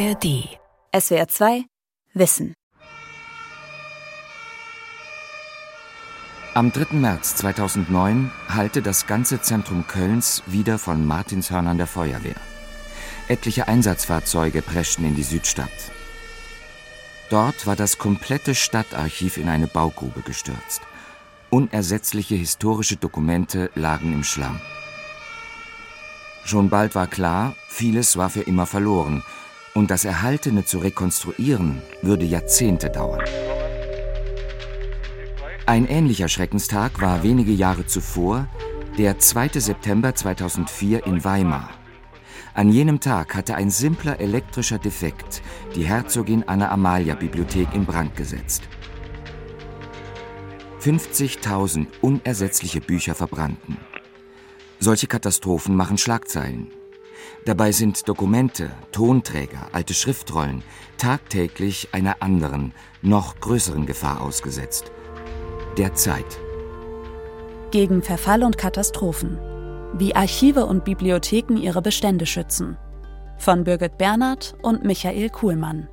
ARD. SWR 2 Wissen. Am 3. März 2009 hallte das ganze Zentrum Kölns wieder von Martinshörnern der Feuerwehr. Etliche Einsatzfahrzeuge preschten in die Südstadt. Dort war das komplette Stadtarchiv in eine Baugrube gestürzt. Unersetzliche historische Dokumente lagen im Schlamm. Schon bald war klar, vieles war für immer verloren, und das Erhaltene zu rekonstruieren würde Jahrzehnte dauern. Ein ähnlicher Schreckenstag war wenige Jahre zuvor, der 2. September 2004 in Weimar. An jenem Tag hatte ein simpler elektrischer Defekt die Herzogin Anna Amalia Bibliothek in Brand gesetzt. 50.000 unersetzliche Bücher verbrannten. Solche Katastrophen machen Schlagzeilen. Dabei sind Dokumente, Tonträger, alte Schriftrollen tagtäglich einer anderen, noch größeren Gefahr ausgesetzt. Der Zeit. Gegen Verfall und Katastrophen. Wie Archive und Bibliotheken ihre Bestände schützen. Von Birgit Bernhard und Michael Kuhlmann.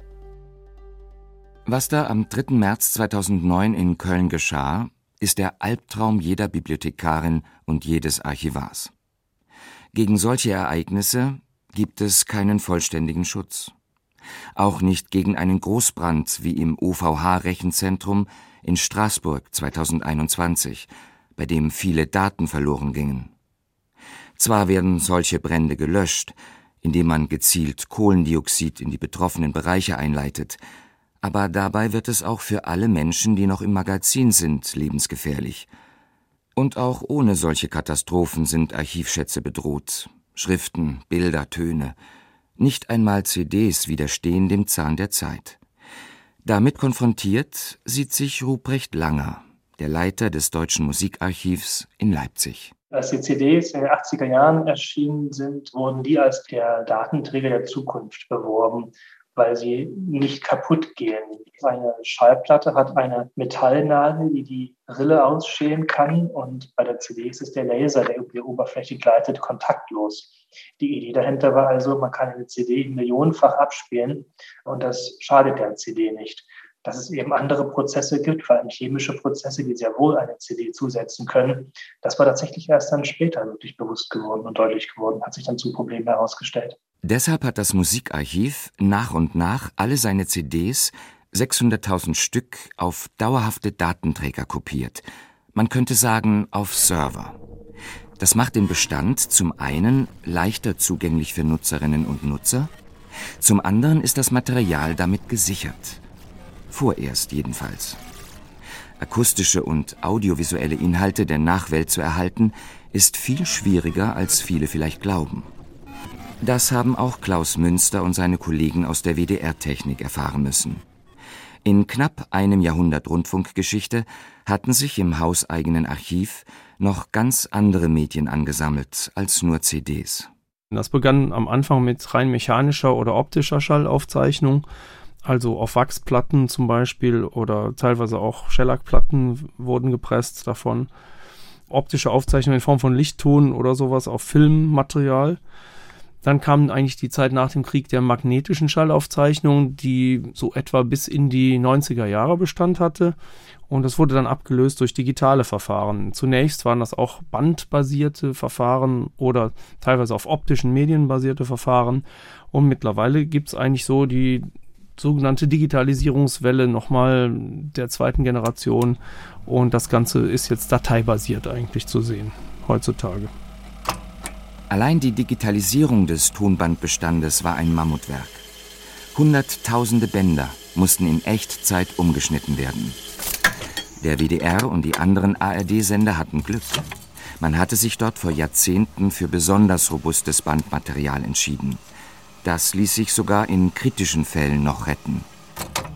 Was da am 3. März 2009 in Köln geschah, ist der Albtraum jeder Bibliothekarin und jedes Archivars. Gegen solche Ereignisse gibt es keinen vollständigen Schutz. Auch nicht gegen einen Großbrand wie im OVH-Rechenzentrum in Straßburg 2021, bei dem viele Daten verloren gingen. Zwar werden solche Brände gelöscht, indem man gezielt Kohlendioxid in die betroffenen Bereiche einleitet, aber dabei wird es auch für alle Menschen, die noch im Magazin sind, lebensgefährlich. Und auch ohne solche Katastrophen sind Archivschätze bedroht. Schriften, Bilder, Töne. Nicht einmal CDs widerstehen dem Zahn der Zeit. Damit konfrontiert sieht sich Ruprecht Langer, der Leiter des Deutschen Musikarchivs in Leipzig. Als die CDs in den 80er Jahren erschienen sind, wurden die als der Datenträger der Zukunft beworben weil sie nicht kaputt gehen. Eine Schallplatte hat eine Metallnadel, die die Rille ausschälen kann und bei der CD ist es der Laser, der über die Oberfläche gleitet, kontaktlos. Die Idee dahinter war also, man kann eine CD millionenfach abspielen und das schadet der CD nicht dass es eben andere Prozesse gibt, vor allem chemische Prozesse, die sehr wohl eine CD zusetzen können. Das war tatsächlich erst dann später wirklich bewusst geworden und deutlich geworden, hat sich dann zum Problem herausgestellt. Deshalb hat das Musikarchiv nach und nach alle seine CDs, 600.000 Stück, auf dauerhafte Datenträger kopiert. Man könnte sagen, auf Server. Das macht den Bestand zum einen leichter zugänglich für Nutzerinnen und Nutzer, zum anderen ist das Material damit gesichert. Vorerst jedenfalls. Akustische und audiovisuelle Inhalte der Nachwelt zu erhalten, ist viel schwieriger, als viele vielleicht glauben. Das haben auch Klaus Münster und seine Kollegen aus der WDR-Technik erfahren müssen. In knapp einem Jahrhundert Rundfunkgeschichte hatten sich im hauseigenen Archiv noch ganz andere Medien angesammelt als nur CDs. Das begann am Anfang mit rein mechanischer oder optischer Schallaufzeichnung also auf Wachsplatten zum Beispiel oder teilweise auch Shellac-Platten wurden gepresst davon. Optische Aufzeichnungen in Form von Lichtton oder sowas auf Filmmaterial. Dann kam eigentlich die Zeit nach dem Krieg der magnetischen Schallaufzeichnung, die so etwa bis in die 90er Jahre Bestand hatte. Und das wurde dann abgelöst durch digitale Verfahren. Zunächst waren das auch bandbasierte Verfahren oder teilweise auf optischen Medien basierte Verfahren. Und mittlerweile gibt es eigentlich so die sogenannte Digitalisierungswelle nochmal der zweiten Generation. Und das Ganze ist jetzt dateibasiert eigentlich zu sehen heutzutage. Allein die Digitalisierung des Tonbandbestandes war ein Mammutwerk. Hunderttausende Bänder mussten in Echtzeit umgeschnitten werden. Der WDR und die anderen ARD-Sender hatten Glück. Man hatte sich dort vor Jahrzehnten für besonders robustes Bandmaterial entschieden. Das ließ sich sogar in kritischen Fällen noch retten.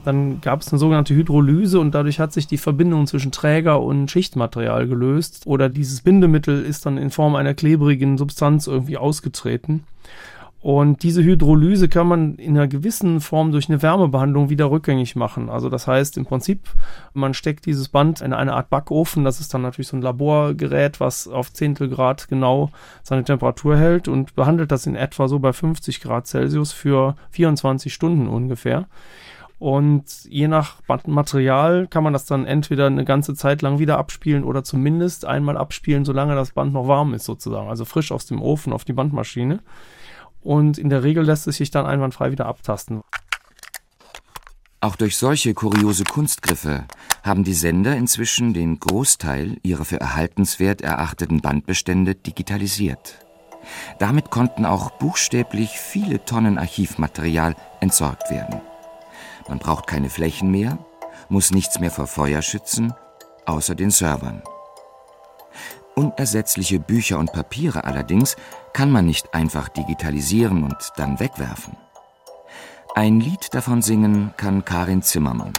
Dann gab es eine sogenannte Hydrolyse und dadurch hat sich die Verbindung zwischen Träger und Schichtmaterial gelöst. Oder dieses Bindemittel ist dann in Form einer klebrigen Substanz irgendwie ausgetreten. Und diese Hydrolyse kann man in einer gewissen Form durch eine Wärmebehandlung wieder rückgängig machen. Also das heißt im Prinzip, man steckt dieses Band in eine Art Backofen. Das ist dann natürlich so ein Laborgerät, was auf Zehntel Grad genau seine Temperatur hält und behandelt das in etwa so bei 50 Grad Celsius für 24 Stunden ungefähr. Und je nach Bandmaterial kann man das dann entweder eine ganze Zeit lang wieder abspielen oder zumindest einmal abspielen, solange das Band noch warm ist sozusagen. Also frisch aus dem Ofen auf die Bandmaschine und in der Regel lässt es sich dann einwandfrei wieder abtasten. Auch durch solche kuriose Kunstgriffe haben die Sender inzwischen den Großteil ihrer für erhaltenswert erachteten Bandbestände digitalisiert. Damit konnten auch buchstäblich viele Tonnen Archivmaterial entsorgt werden. Man braucht keine Flächen mehr, muss nichts mehr vor Feuer schützen, außer den Servern. Unersetzliche Bücher und Papiere allerdings kann man nicht einfach digitalisieren und dann wegwerfen. Ein Lied davon singen kann Karin Zimmermann,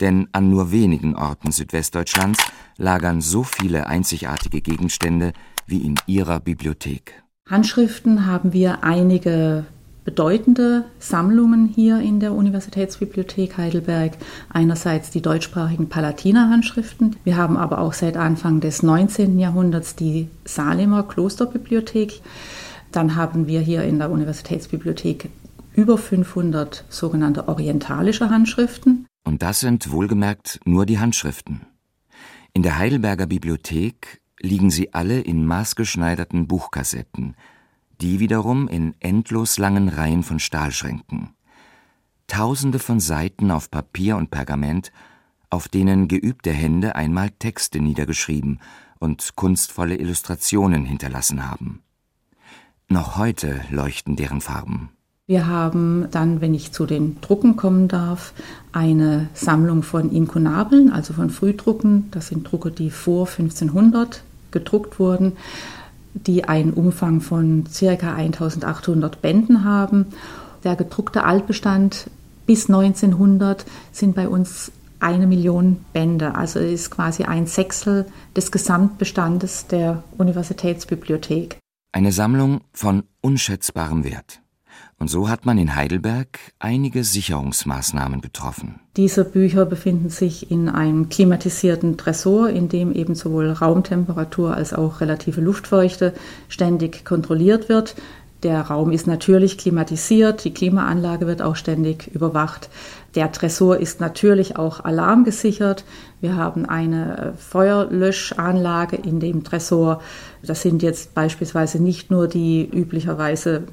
denn an nur wenigen Orten Südwestdeutschlands lagern so viele einzigartige Gegenstände wie in ihrer Bibliothek. Handschriften haben wir einige bedeutende Sammlungen hier in der Universitätsbibliothek Heidelberg. Einerseits die deutschsprachigen Palatiner-Handschriften. Wir haben aber auch seit Anfang des 19. Jahrhunderts die Salemer Klosterbibliothek. Dann haben wir hier in der Universitätsbibliothek über 500 sogenannte orientalische Handschriften. Und das sind wohlgemerkt nur die Handschriften. In der Heidelberger Bibliothek liegen sie alle in maßgeschneiderten Buchkassetten – die wiederum in endlos langen Reihen von Stahlschränken. Tausende von Seiten auf Papier und Pergament, auf denen geübte Hände einmal Texte niedergeschrieben und kunstvolle Illustrationen hinterlassen haben. Noch heute leuchten deren Farben. Wir haben dann, wenn ich zu den Drucken kommen darf, eine Sammlung von Inkunabeln, also von Frühdrucken. Das sind Drucke, die vor 1500 gedruckt wurden die einen Umfang von ca. 1800 Bänden haben. Der gedruckte Altbestand bis 1900 sind bei uns eine Million Bände, also ist quasi ein Sechstel des Gesamtbestandes der Universitätsbibliothek. Eine Sammlung von unschätzbarem Wert. Und so hat man in Heidelberg einige Sicherungsmaßnahmen getroffen. Diese Bücher befinden sich in einem klimatisierten Tresor, in dem eben sowohl Raumtemperatur als auch relative Luftfeuchte ständig kontrolliert wird. Der Raum ist natürlich klimatisiert, die Klimaanlage wird auch ständig überwacht. Der Tresor ist natürlich auch alarmgesichert. Wir haben eine Feuerlöschanlage in dem Tresor. Das sind jetzt beispielsweise nicht nur die üblicherweise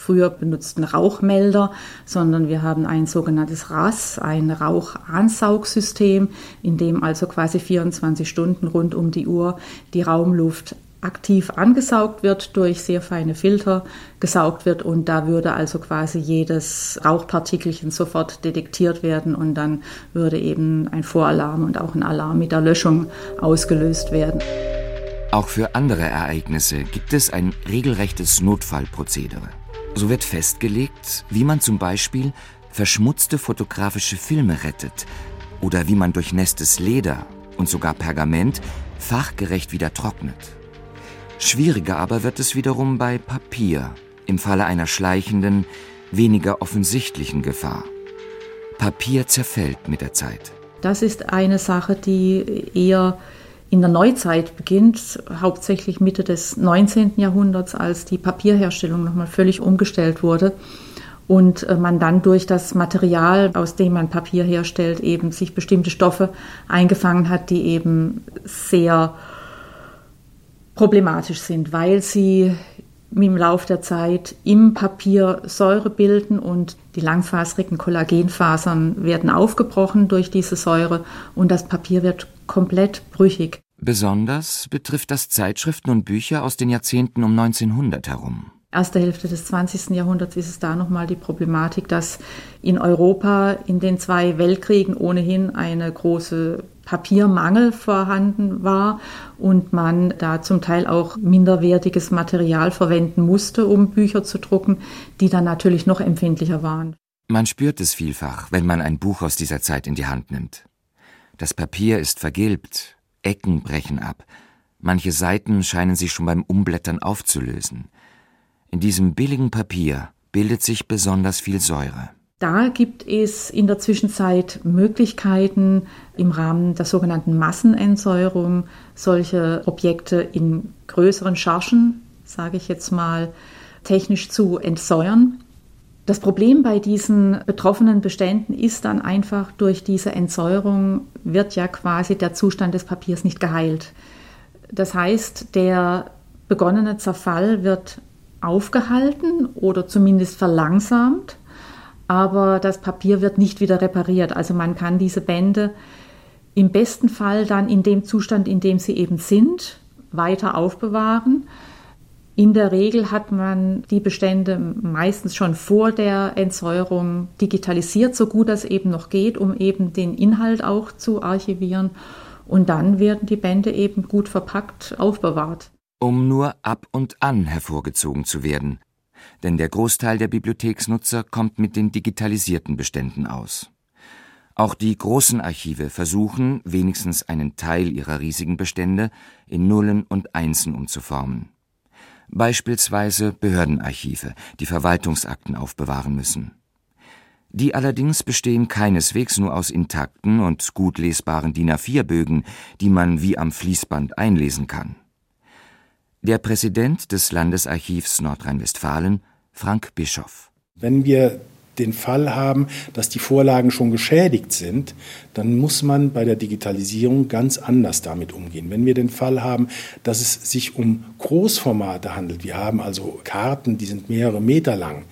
früher benutzten Rauchmelder, sondern wir haben ein sogenanntes RAS, ein Rauchansaugsystem, in dem also quasi 24 Stunden rund um die Uhr die Raumluft aktiv angesaugt wird, durch sehr feine Filter gesaugt wird und da würde also quasi jedes Rauchpartikelchen sofort detektiert werden und dann würde eben ein Voralarm und auch ein Alarm mit der Löschung ausgelöst werden. Auch für andere Ereignisse gibt es ein regelrechtes Notfallprozedere. So wird festgelegt, wie man zum Beispiel verschmutzte fotografische Filme rettet oder wie man durchnässtes Leder und sogar Pergament fachgerecht wieder trocknet. Schwieriger aber wird es wiederum bei Papier im Falle einer schleichenden, weniger offensichtlichen Gefahr. Papier zerfällt mit der Zeit. Das ist eine Sache, die eher in der Neuzeit beginnt, hauptsächlich Mitte des 19. Jahrhunderts, als die Papierherstellung nochmal völlig umgestellt wurde und äh, man dann durch das Material, aus dem man Papier herstellt, eben sich bestimmte Stoffe eingefangen hat, die eben sehr problematisch sind, weil sie im Laufe der Zeit im Papier Säure bilden und die langfaserigen Kollagenfasern werden aufgebrochen durch diese Säure und das Papier wird komplett brüchig. Besonders betrifft das Zeitschriften und Bücher aus den Jahrzehnten um 1900 herum. Erste Hälfte des 20. Jahrhunderts ist es da nochmal die Problematik, dass in Europa in den zwei Weltkriegen ohnehin eine große Papiermangel vorhanden war und man da zum Teil auch minderwertiges Material verwenden musste, um Bücher zu drucken, die dann natürlich noch empfindlicher waren. Man spürt es vielfach, wenn man ein Buch aus dieser Zeit in die Hand nimmt. Das Papier ist vergilbt, Ecken brechen ab, manche Seiten scheinen sich schon beim Umblättern aufzulösen. In diesem billigen Papier bildet sich besonders viel Säure. Da gibt es in der Zwischenzeit Möglichkeiten, im Rahmen der sogenannten Massenentsäuerung solche Objekte in größeren Chargen, sage ich jetzt mal, technisch zu entsäuern. Das Problem bei diesen betroffenen Beständen ist dann einfach, durch diese Entsäuerung wird ja quasi der Zustand des Papiers nicht geheilt. Das heißt, der begonnene Zerfall wird aufgehalten oder zumindest verlangsamt aber das Papier wird nicht wieder repariert. Also man kann diese Bände im besten Fall dann in dem Zustand, in dem sie eben sind, weiter aufbewahren. In der Regel hat man die Bestände meistens schon vor der Entsäuerung digitalisiert, so gut das eben noch geht, um eben den Inhalt auch zu archivieren. Und dann werden die Bände eben gut verpackt aufbewahrt. Um nur ab und an hervorgezogen zu werden, denn der Großteil der Bibliotheksnutzer kommt mit den digitalisierten Beständen aus. Auch die großen Archive versuchen, wenigstens einen Teil ihrer riesigen Bestände in Nullen und Einsen umzuformen. Beispielsweise Behördenarchive, die Verwaltungsakten aufbewahren müssen. Die allerdings bestehen keineswegs nur aus intakten und gut lesbaren DIN A4-Bögen, die man wie am Fließband einlesen kann. Der Präsident des Landesarchivs Nordrhein-Westfalen, Frank Bischoff. Wenn wir den Fall haben, dass die Vorlagen schon geschädigt sind, dann muss man bei der Digitalisierung ganz anders damit umgehen. Wenn wir den Fall haben, dass es sich um Großformate handelt, wir haben also Karten, die sind mehrere Meter lang,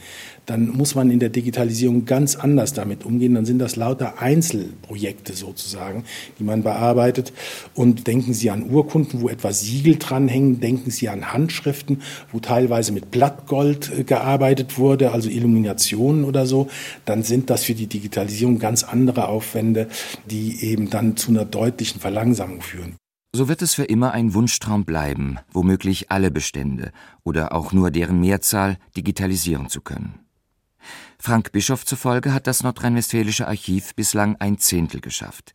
dann muss man in der Digitalisierung ganz anders damit umgehen. Dann sind das lauter Einzelprojekte sozusagen, die man bearbeitet. Und denken Sie an Urkunden, wo etwa Siegel dranhängen. Denken Sie an Handschriften, wo teilweise mit Blattgold äh, gearbeitet wurde, also Illuminationen oder so. Dann sind das für die Digitalisierung ganz andere Aufwände, die eben dann zu einer deutlichen Verlangsamung führen. So wird es für immer ein Wunschtraum bleiben, womöglich alle Bestände oder auch nur deren Mehrzahl digitalisieren zu können. Frank Bischof zufolge hat das nordrhein-westfälische Archiv bislang ein Zehntel geschafft.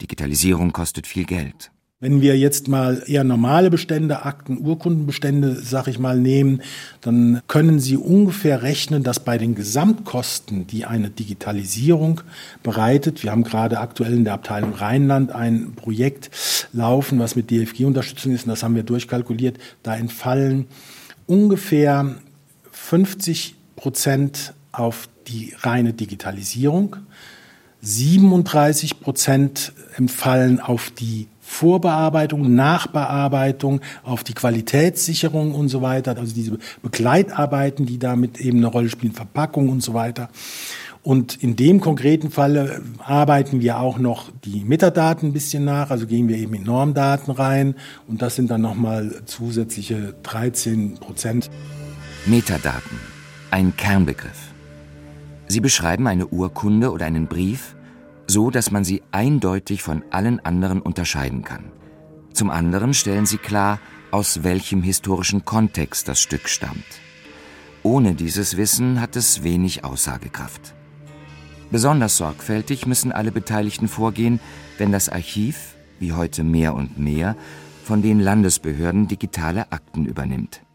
Digitalisierung kostet viel Geld. Wenn wir jetzt mal eher normale Bestände, Akten, Urkundenbestände, sag ich mal, nehmen, dann können Sie ungefähr rechnen, dass bei den Gesamtkosten, die eine Digitalisierung bereitet, wir haben gerade aktuell in der Abteilung Rheinland ein Projekt laufen, was mit DFG-Unterstützung ist, und das haben wir durchkalkuliert, da entfallen ungefähr 50 Prozent auf die reine Digitalisierung, 37 Prozent entfallen auf die Vorbearbeitung, Nachbearbeitung, auf die Qualitätssicherung und so weiter, also diese Begleitarbeiten, die damit eben eine Rolle spielen, Verpackung und so weiter. Und in dem konkreten Falle arbeiten wir auch noch die Metadaten ein bisschen nach, also gehen wir eben in Normdaten rein und das sind dann nochmal zusätzliche 13 Prozent. Metadaten, ein Kernbegriff. Sie beschreiben eine Urkunde oder einen Brief, so dass man sie eindeutig von allen anderen unterscheiden kann. Zum anderen stellen sie klar, aus welchem historischen Kontext das Stück stammt. Ohne dieses Wissen hat es wenig Aussagekraft. Besonders sorgfältig müssen alle Beteiligten vorgehen, wenn das Archiv, wie heute mehr und mehr, von den Landesbehörden digitale Akten übernimmt.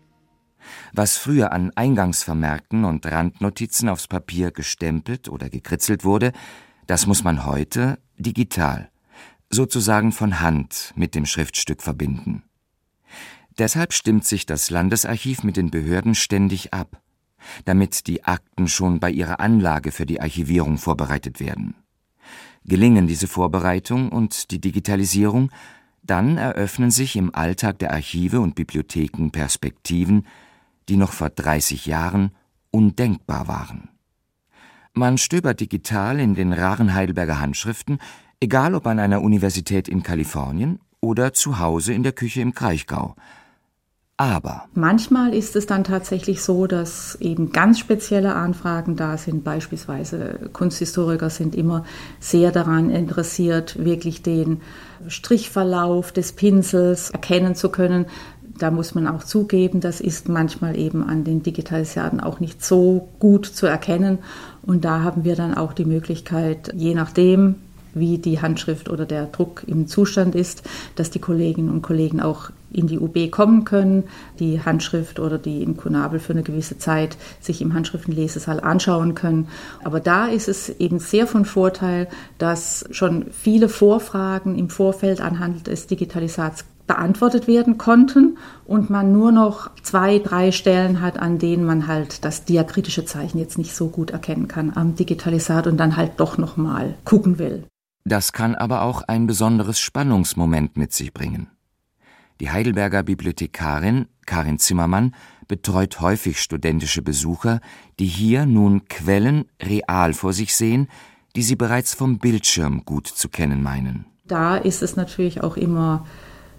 Was früher an Eingangsvermerken und Randnotizen aufs Papier gestempelt oder gekritzelt wurde, das muss man heute digital, sozusagen von Hand mit dem Schriftstück verbinden. Deshalb stimmt sich das Landesarchiv mit den Behörden ständig ab, damit die Akten schon bei ihrer Anlage für die Archivierung vorbereitet werden. Gelingen diese Vorbereitung und die Digitalisierung, dann eröffnen sich im Alltag der Archive und Bibliotheken Perspektiven, die noch vor 30 Jahren undenkbar waren. Man stöbert digital in den raren Heidelberger Handschriften, egal ob an einer Universität in Kalifornien oder zu Hause in der Küche im Kraichgau. Aber manchmal ist es dann tatsächlich so, dass eben ganz spezielle Anfragen da sind. Beispielsweise Kunsthistoriker sind immer sehr daran interessiert, wirklich den Strichverlauf des Pinsels erkennen zu können da muss man auch zugeben, das ist manchmal eben an den Digitalisierten auch nicht so gut zu erkennen. Und da haben wir dann auch die Möglichkeit, je nachdem, wie die Handschrift oder der Druck im Zustand ist, dass die Kolleginnen und Kollegen auch in die UB kommen können, die Handschrift oder die Inkunabel für eine gewisse Zeit sich im Handschriftenlesesaal anschauen können. Aber da ist es eben sehr von Vorteil, dass schon viele Vorfragen im Vorfeld anhand des Digitalisats beantwortet werden konnten und man nur noch zwei, drei Stellen hat, an denen man halt das diakritische Zeichen jetzt nicht so gut erkennen kann am Digitalisat und dann halt doch noch mal gucken will. Das kann aber auch ein besonderes Spannungsmoment mit sich bringen. Die Heidelberger Bibliothekarin Karin Zimmermann betreut häufig studentische Besucher, die hier nun Quellen real vor sich sehen, die sie bereits vom Bildschirm gut zu kennen meinen. Da ist es natürlich auch immer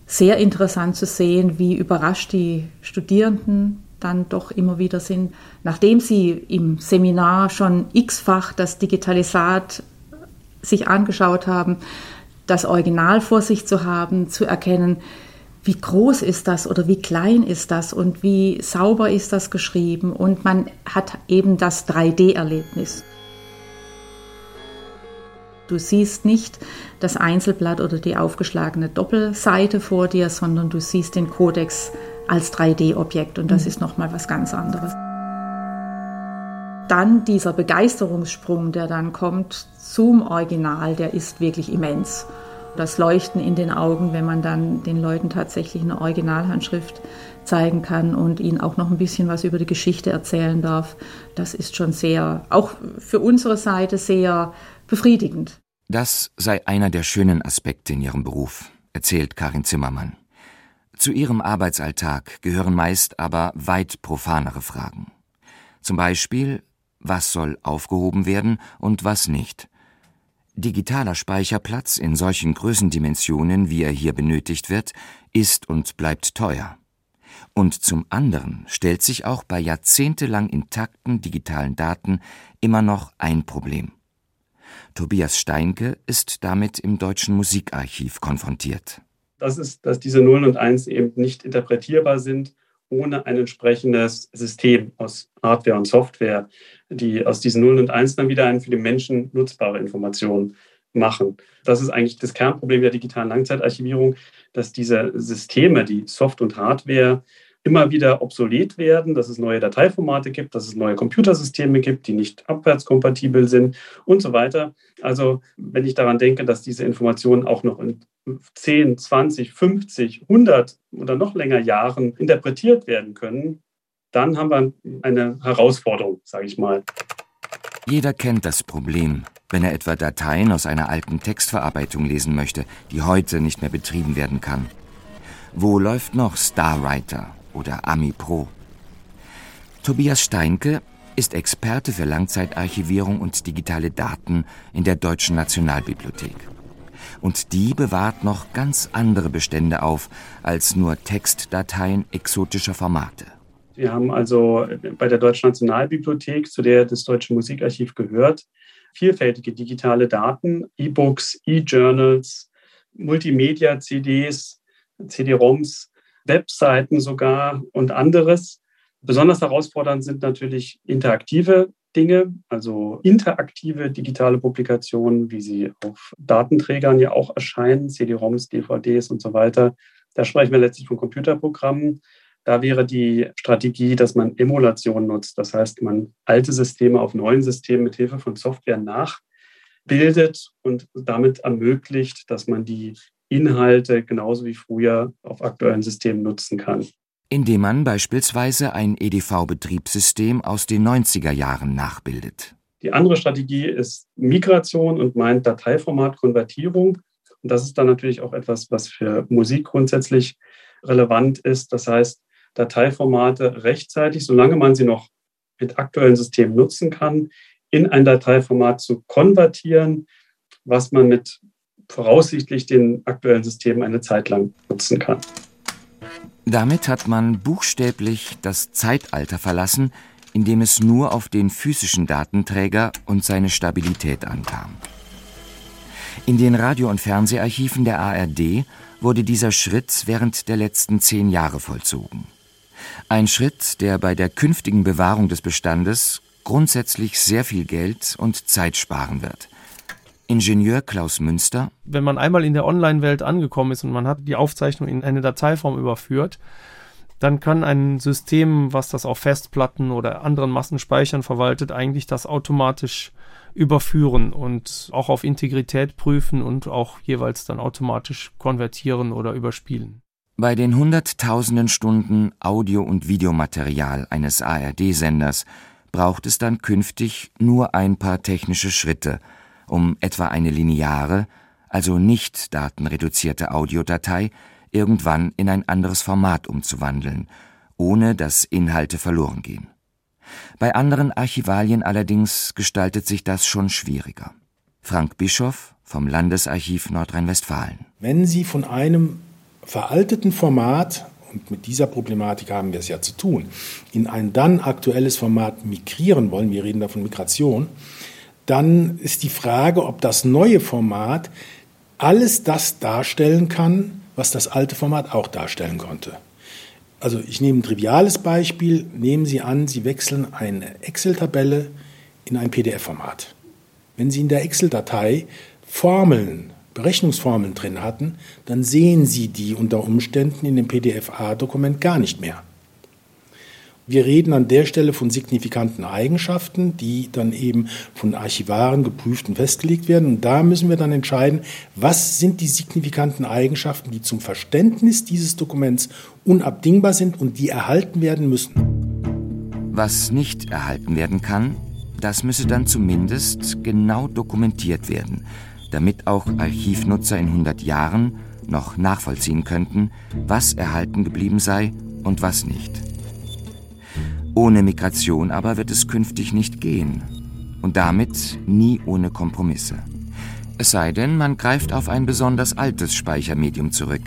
sehr interessant zu sehen, wie überrascht die Studierenden dann doch immer wieder sind, nachdem sie im Seminar schon x-fach das Digitalisat sich angeschaut haben, das Original vor sich zu haben, zu erkennen, wie groß ist das oder wie klein ist das und wie sauber ist das geschrieben und man hat eben das 3D-Erlebnis. Du siehst nicht das Einzelblatt oder die aufgeschlagene Doppelseite vor dir, sondern du siehst den Kodex als 3D-Objekt und das mhm. ist nochmal was ganz anderes. Dann dieser Begeisterungssprung, der dann kommt zum Original, der ist wirklich immens. Das Leuchten in den Augen, wenn man dann den Leuten tatsächlich eine Originalhandschrift zeigen kann und ihnen auch noch ein bisschen was über die Geschichte erzählen darf, das ist schon sehr, auch für unsere Seite sehr befriedigend. Das sei einer der schönen Aspekte in ihrem Beruf, erzählt Karin Zimmermann. Zu ihrem Arbeitsalltag gehören meist aber weit profanere Fragen. Zum Beispiel, was soll aufgehoben werden und was nicht? Digitaler Speicherplatz in solchen Größendimensionen, wie er hier benötigt wird, ist und bleibt teuer. Und zum anderen stellt sich auch bei jahrzehntelang intakten digitalen Daten immer noch ein Problem. Tobias Steinke ist damit im Deutschen Musikarchiv konfrontiert. Das ist, dass diese Nullen und Eins eben nicht interpretierbar sind ohne ein entsprechendes System aus Hardware und Software, die aus diesen Nullen und Einsen dann wieder eine für den Menschen nutzbare Information machen. Das ist eigentlich das Kernproblem der digitalen Langzeitarchivierung, dass diese Systeme, die Soft- und Hardware, immer wieder obsolet werden, dass es neue Dateiformate gibt, dass es neue Computersysteme gibt, die nicht abwärtskompatibel sind und so weiter. Also wenn ich daran denke, dass diese Informationen auch noch in 10, 20, 50, 100 oder noch länger Jahren interpretiert werden können, dann haben wir eine Herausforderung, sage ich mal. Jeder kennt das Problem, wenn er etwa Dateien aus einer alten Textverarbeitung lesen möchte, die heute nicht mehr betrieben werden kann. Wo läuft noch Starwriter oder Ami Pro. Tobias Steinke ist Experte für Langzeitarchivierung und digitale Daten in der Deutschen Nationalbibliothek. Und die bewahrt noch ganz andere Bestände auf als nur Textdateien exotischer Formate. Wir haben also bei der Deutschen Nationalbibliothek, zu der das Deutsche Musikarchiv gehört, vielfältige digitale Daten, E-Books, E-Journals, Multimedia-CDs, CD-ROMs, Webseiten sogar und anderes. Besonders herausfordernd sind natürlich interaktive Dinge, also interaktive digitale Publikationen, wie sie auf Datenträgern ja auch erscheinen, CD-ROMs, DVDs und so weiter. Da sprechen wir letztlich von Computerprogrammen. Da wäre die Strategie, dass man Emulation nutzt. Das heißt, man alte Systeme auf neuen Systemen mit Hilfe von Software nachbildet und damit ermöglicht, dass man die Inhalte genauso wie früher auf aktuellen Systemen nutzen kann. Indem man beispielsweise ein EDV-Betriebssystem aus den 90er Jahren nachbildet. Die andere Strategie ist Migration und meint Dateiformatkonvertierung. Und das ist dann natürlich auch etwas, was für Musik grundsätzlich relevant ist. Das heißt, Dateiformate rechtzeitig, solange man sie noch mit aktuellen Systemen nutzen kann, in ein Dateiformat zu konvertieren, was man mit voraussichtlich den aktuellen Systemen eine Zeit lang nutzen kann. Damit hat man buchstäblich das Zeitalter verlassen, in dem es nur auf den physischen Datenträger und seine Stabilität ankam. In den Radio- und Fernseharchiven der ARD wurde dieser Schritt während der letzten zehn Jahre vollzogen. Ein Schritt, der bei der künftigen Bewahrung des Bestandes grundsätzlich sehr viel Geld und Zeit sparen wird. Ingenieur Klaus Münster. Wenn man einmal in der Online-Welt angekommen ist und man hat die Aufzeichnung in eine Dateiform überführt, dann kann ein System, was das auf Festplatten oder anderen Massenspeichern verwaltet, eigentlich das automatisch überführen und auch auf Integrität prüfen und auch jeweils dann automatisch konvertieren oder überspielen. Bei den hunderttausenden Stunden Audio- und Videomaterial eines ARD-Senders braucht es dann künftig nur ein paar technische Schritte, um etwa eine lineare, also nicht datenreduzierte Audiodatei irgendwann in ein anderes Format umzuwandeln, ohne dass Inhalte verloren gehen. Bei anderen Archivalien allerdings gestaltet sich das schon schwieriger. Frank Bischoff vom Landesarchiv Nordrhein-Westfalen. Wenn Sie von einem veralteten Format, und mit dieser Problematik haben wir es ja zu tun, in ein dann aktuelles Format migrieren wollen, wir reden da von Migration, dann ist die Frage, ob das neue Format alles das darstellen kann, was das alte Format auch darstellen konnte. Also ich nehme ein triviales Beispiel. Nehmen Sie an, Sie wechseln eine Excel-Tabelle in ein PDF-Format. Wenn Sie in der Excel-Datei Formeln, Berechnungsformeln drin hatten, dann sehen Sie die unter Umständen in dem PDF-A-Dokument gar nicht mehr. Wir reden an der Stelle von signifikanten Eigenschaften, die dann eben von Archivaren geprüft und festgelegt werden. Und da müssen wir dann entscheiden, was sind die signifikanten Eigenschaften, die zum Verständnis dieses Dokuments unabdingbar sind und die erhalten werden müssen. Was nicht erhalten werden kann, das müsse dann zumindest genau dokumentiert werden, damit auch Archivnutzer in 100 Jahren noch nachvollziehen könnten, was erhalten geblieben sei und was nicht. Ohne Migration aber wird es künftig nicht gehen. Und damit nie ohne Kompromisse. Es sei denn, man greift auf ein besonders altes Speichermedium zurück.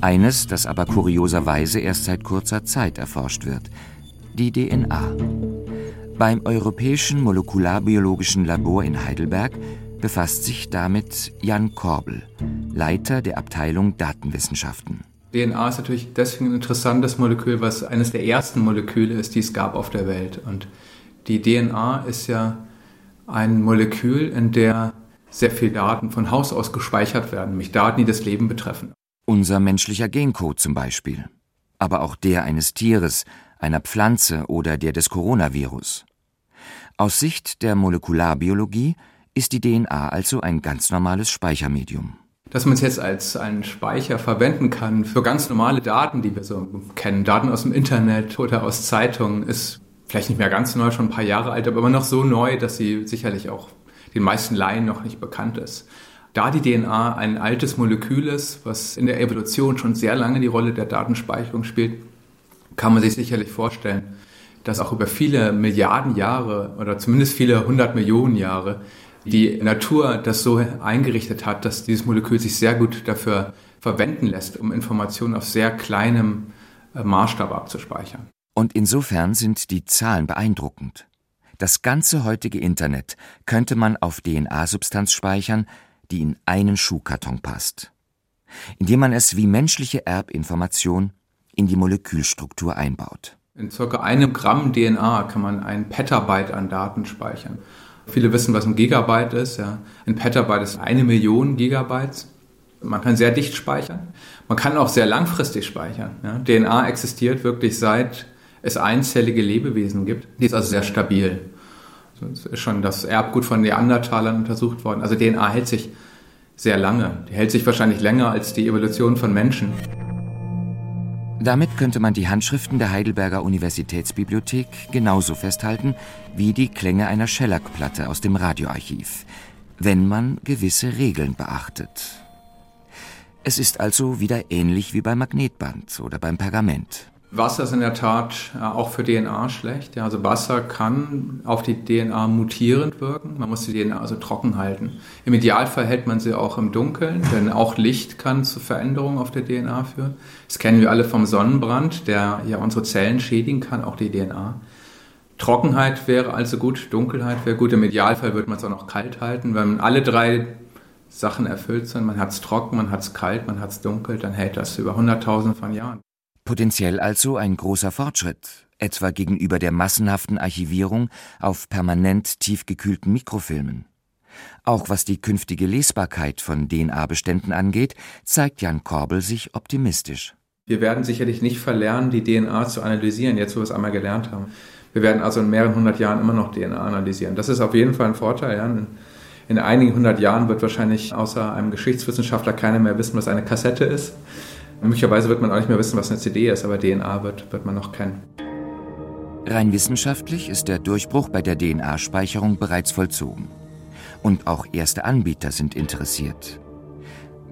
Eines, das aber kurioserweise erst seit kurzer Zeit erforscht wird. Die DNA. Beim Europäischen Molekularbiologischen Labor in Heidelberg befasst sich damit Jan Korbel, Leiter der Abteilung Datenwissenschaften. DNA ist natürlich deswegen ein interessantes Molekül, was eines der ersten Moleküle ist, die es gab auf der Welt. Und die DNA ist ja ein Molekül, in der sehr viele Daten von Haus aus gespeichert werden, nämlich Daten, die das Leben betreffen. Unser menschlicher Gencode zum Beispiel. Aber auch der eines Tieres, einer Pflanze oder der des Coronavirus. Aus Sicht der Molekularbiologie ist die DNA also ein ganz normales Speichermedium dass man es jetzt als einen Speicher verwenden kann für ganz normale Daten, die wir so kennen. Daten aus dem Internet oder aus Zeitungen ist vielleicht nicht mehr ganz neu, schon ein paar Jahre alt, aber immer noch so neu, dass sie sicherlich auch den meisten Laien noch nicht bekannt ist. Da die DNA ein altes Molekül ist, was in der Evolution schon sehr lange die Rolle der Datenspeicherung spielt, kann man sich sicherlich vorstellen, dass auch über viele Milliarden Jahre oder zumindest viele hundert Millionen Jahre die Natur das so eingerichtet hat, dass dieses Molekül sich sehr gut dafür verwenden lässt, um Informationen auf sehr kleinem äh, Maßstab abzuspeichern. Und insofern sind die Zahlen beeindruckend. Das ganze heutige Internet könnte man auf DNA-Substanz speichern, die in einen Schuhkarton passt, indem man es wie menschliche Erbinformation in die Molekülstruktur einbaut. In circa einem Gramm DNA kann man ein Petabyte an Daten speichern. Viele wissen, was ein Gigabyte ist. Ja. Ein Petabyte ist eine Million Gigabytes. Man kann sehr dicht speichern. Man kann auch sehr langfristig speichern. Ja. DNA existiert wirklich seit es einzellige Lebewesen gibt. Die ist also sehr stabil. Es ist schon das Erbgut von Neandertalern untersucht worden. Also DNA hält sich sehr lange. Die hält sich wahrscheinlich länger als die Evolution von Menschen. Damit könnte man die Handschriften der Heidelberger Universitätsbibliothek genauso festhalten wie die Klänge einer Schellackplatte aus dem Radioarchiv, wenn man gewisse Regeln beachtet. Es ist also wieder ähnlich wie beim Magnetband oder beim Pergament. Wasser ist in der Tat äh, auch für DNA schlecht. Ja, also Wasser kann auf die DNA mutierend wirken. Man muss die DNA also trocken halten. Im Idealfall hält man sie auch im Dunkeln, denn auch Licht kann zu Veränderungen auf der DNA führen. Das kennen wir alle vom Sonnenbrand, der ja unsere Zellen schädigen kann, auch die DNA. Trockenheit wäre also gut, Dunkelheit wäre gut. Im Idealfall würde man es auch noch kalt halten. Wenn alle drei Sachen erfüllt sind, man hat es trocken, man hat es kalt, man hat es dunkel, dann hält das über Hunderttausende von Jahren. Potenziell also ein großer Fortschritt, etwa gegenüber der massenhaften Archivierung auf permanent tiefgekühlten Mikrofilmen. Auch was die künftige Lesbarkeit von DNA-Beständen angeht, zeigt Jan Korbel sich optimistisch. Wir werden sicherlich nicht verlernen, die DNA zu analysieren, jetzt wo wir es einmal gelernt haben. Wir werden also in mehreren hundert Jahren immer noch DNA analysieren. Das ist auf jeden Fall ein Vorteil. Ja. In einigen hundert Jahren wird wahrscheinlich außer einem Geschichtswissenschaftler keiner mehr wissen, was eine Kassette ist. Möglicherweise wird man auch nicht mehr wissen, was eine CD ist, aber DNA wird, wird man noch kennen. Rein wissenschaftlich ist der Durchbruch bei der DNA-Speicherung bereits vollzogen. Und auch erste Anbieter sind interessiert.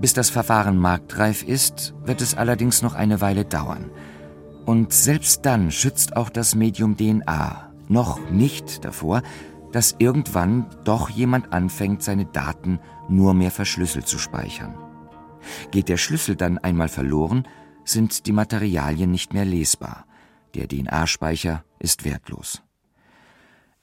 Bis das Verfahren marktreif ist, wird es allerdings noch eine Weile dauern. Und selbst dann schützt auch das Medium DNA noch nicht davor, dass irgendwann doch jemand anfängt, seine Daten nur mehr verschlüsselt zu speichern. Geht der Schlüssel dann einmal verloren, sind die Materialien nicht mehr lesbar. Der DNA-Speicher ist wertlos.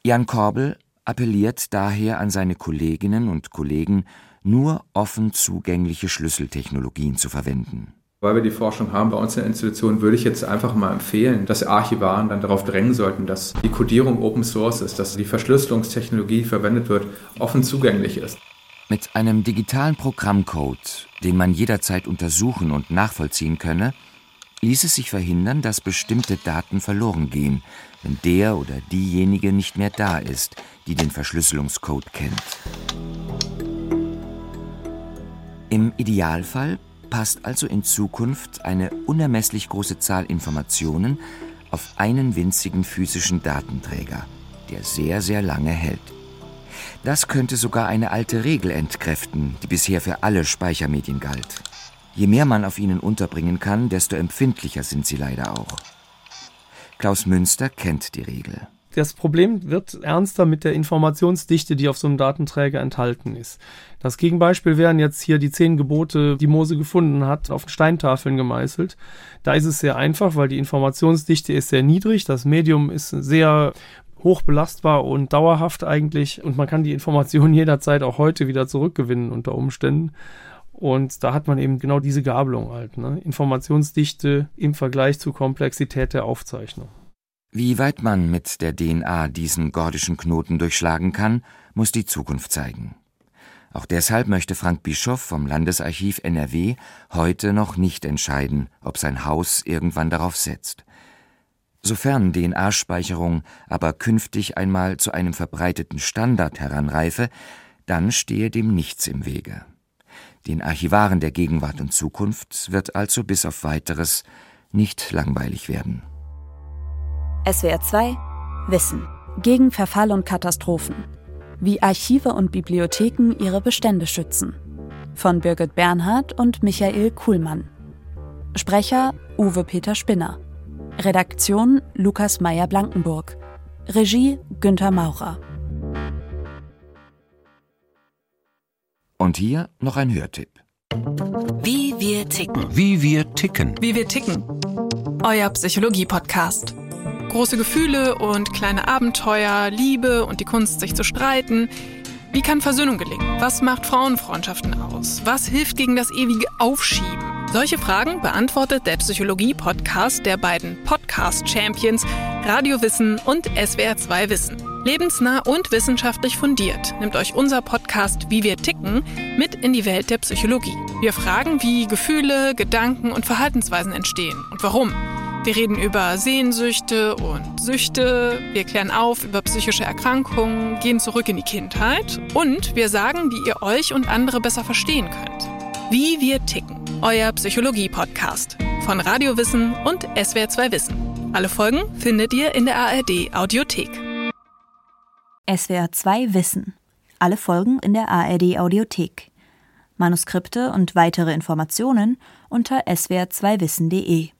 Jan Korbel appelliert daher an seine Kolleginnen und Kollegen, nur offen zugängliche Schlüsseltechnologien zu verwenden. Weil wir die Forschung haben bei uns in der Institution, würde ich jetzt einfach mal empfehlen, dass Archivaren dann darauf drängen sollten, dass die Codierung Open Source ist, dass die Verschlüsselungstechnologie, die verwendet wird, offen zugänglich ist. Mit einem digitalen Programmcode, den man jederzeit untersuchen und nachvollziehen könne, ließ es sich verhindern, dass bestimmte Daten verloren gehen, wenn der oder diejenige nicht mehr da ist, die den Verschlüsselungscode kennt. Im Idealfall passt also in Zukunft eine unermesslich große Zahl Informationen auf einen winzigen physischen Datenträger, der sehr, sehr lange hält. Das könnte sogar eine alte Regel entkräften, die bisher für alle Speichermedien galt. Je mehr man auf ihnen unterbringen kann, desto empfindlicher sind sie leider auch. Klaus Münster kennt die Regel. Das Problem wird ernster mit der Informationsdichte, die auf so einem Datenträger enthalten ist. Das Gegenbeispiel wären jetzt hier die zehn Gebote, die Mose gefunden hat, auf Steintafeln gemeißelt. Da ist es sehr einfach, weil die Informationsdichte ist sehr niedrig. Das Medium ist sehr hoch belastbar und dauerhaft eigentlich und man kann die Informationen jederzeit auch heute wieder zurückgewinnen unter Umständen. Und da hat man eben genau diese Gabelung halt. Ne? Informationsdichte im Vergleich zur Komplexität der Aufzeichnung. Wie weit man mit der DNA diesen gordischen Knoten durchschlagen kann, muss die Zukunft zeigen. Auch deshalb möchte Frank Bischoff vom Landesarchiv NRW heute noch nicht entscheiden, ob sein Haus irgendwann darauf setzt. Sofern DNA-Speicherung aber künftig einmal zu einem verbreiteten Standard heranreife, dann stehe dem nichts im Wege. Den Archivaren der Gegenwart und Zukunft wird also bis auf weiteres nicht langweilig werden. SWR 2 Wissen gegen Verfall und Katastrophen. Wie Archive und Bibliotheken ihre Bestände schützen. Von Birgit Bernhard und Michael Kuhlmann. Sprecher Uwe Peter Spinner. Redaktion Lukas Meyer-Blankenburg. Regie Günther Maurer. Und hier noch ein Hörtipp. Wie wir ticken. Wie wir ticken. Wie wir ticken. Euer Psychologie-Podcast. Große Gefühle und kleine Abenteuer, Liebe und die Kunst, sich zu streiten. Wie kann Versöhnung gelingen? Was macht Frauenfreundschaften aus? Was hilft gegen das ewige Aufschieben? Solche Fragen beantwortet der Psychologie-Podcast der beiden Podcast-Champions Radiowissen und SWR2 Wissen. Lebensnah und wissenschaftlich fundiert nimmt euch unser Podcast Wie wir ticken mit in die Welt der Psychologie. Wir fragen, wie Gefühle, Gedanken und Verhaltensweisen entstehen und warum. Wir reden über Sehnsüchte und Süchte, wir klären auf über psychische Erkrankungen, gehen zurück in die Kindheit und wir sagen, wie ihr euch und andere besser verstehen könnt. Wie wir ticken, euer Psychologie-Podcast von Radiowissen und SWR2 Wissen. Alle Folgen findet ihr in der ARD Audiothek. SWR 2 Wissen. Alle Folgen in der ARD Audiothek. Manuskripte und weitere Informationen unter swr2wissen.de